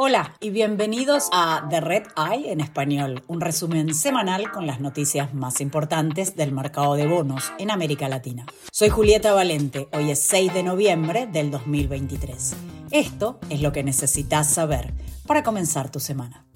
Hola y bienvenidos a The Red Eye en español, un resumen semanal con las noticias más importantes del mercado de bonos en América Latina. Soy Julieta Valente, hoy es 6 de noviembre del 2023. Esto es lo que necesitas saber para comenzar tu semana.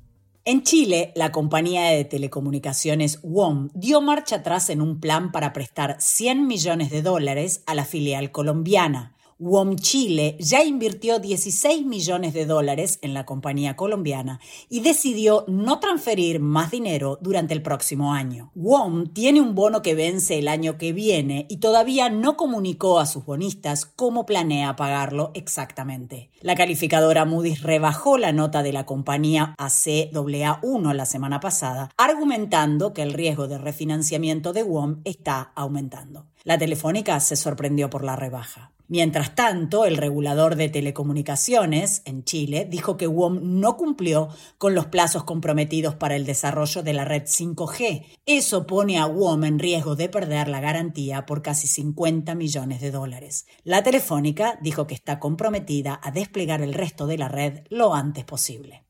En Chile, la compañía de telecomunicaciones WOM dio marcha atrás en un plan para prestar 100 millones de dólares a la filial colombiana. WOM Chile ya invirtió 16 millones de dólares en la compañía colombiana y decidió no transferir más dinero durante el próximo año. WOM tiene un bono que vence el año que viene y todavía no comunicó a sus bonistas cómo planea pagarlo exactamente. La calificadora Moody's rebajó la nota de la compañía a CAA1 la semana pasada, argumentando que el riesgo de refinanciamiento de WOM está aumentando. La telefónica se sorprendió por la rebaja. Mientras tanto, el regulador de telecomunicaciones en Chile dijo que WOM no cumplió con los plazos comprometidos para el desarrollo de la red 5G. Eso pone a WOM en riesgo de perder la garantía por casi 50 millones de dólares. La telefónica dijo que está comprometida a desplegar el resto de la red lo antes posible.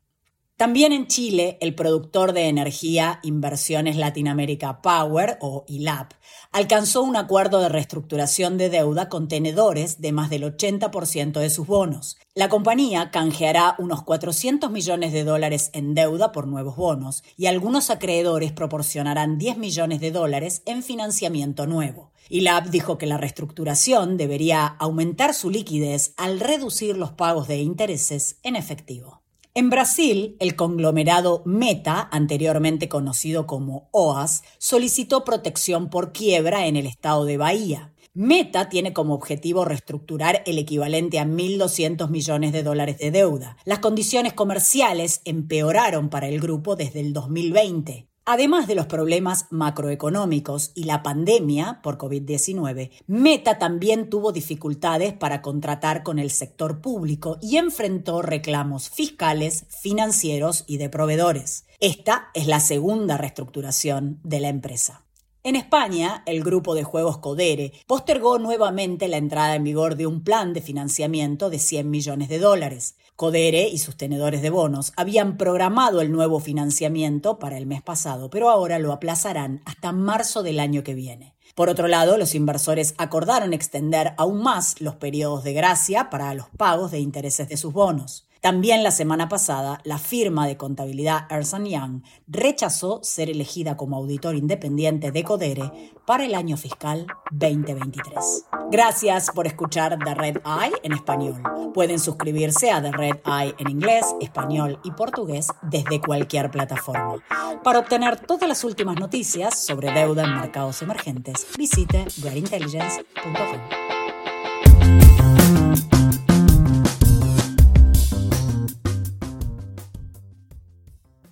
También en Chile, el productor de energía Inversiones Latinoamérica Power, o ILAP, alcanzó un acuerdo de reestructuración de deuda con tenedores de más del 80% de sus bonos. La compañía canjeará unos 400 millones de dólares en deuda por nuevos bonos y algunos acreedores proporcionarán 10 millones de dólares en financiamiento nuevo. ILAP dijo que la reestructuración debería aumentar su liquidez al reducir los pagos de intereses en efectivo. En Brasil, el conglomerado Meta, anteriormente conocido como OAS, solicitó protección por quiebra en el estado de Bahía. Meta tiene como objetivo reestructurar el equivalente a 1.200 millones de dólares de deuda. Las condiciones comerciales empeoraron para el grupo desde el 2020. Además de los problemas macroeconómicos y la pandemia por COVID-19, Meta también tuvo dificultades para contratar con el sector público y enfrentó reclamos fiscales, financieros y de proveedores. Esta es la segunda reestructuración de la empresa. En España, el grupo de juegos Codere postergó nuevamente la entrada en vigor de un plan de financiamiento de 100 millones de dólares. Codere y sus tenedores de bonos habían programado el nuevo financiamiento para el mes pasado, pero ahora lo aplazarán hasta marzo del año que viene. Por otro lado, los inversores acordaron extender aún más los periodos de gracia para los pagos de intereses de sus bonos. También la semana pasada, la firma de contabilidad Ernst Young rechazó ser elegida como auditor independiente de Codere para el año fiscal 2023. Gracias por escuchar The Red Eye en español. Pueden suscribirse a The Red Eye en inglés, español y portugués desde cualquier plataforma. Para obtener todas las últimas noticias sobre deuda en mercados emergentes, visite redintelligence.com.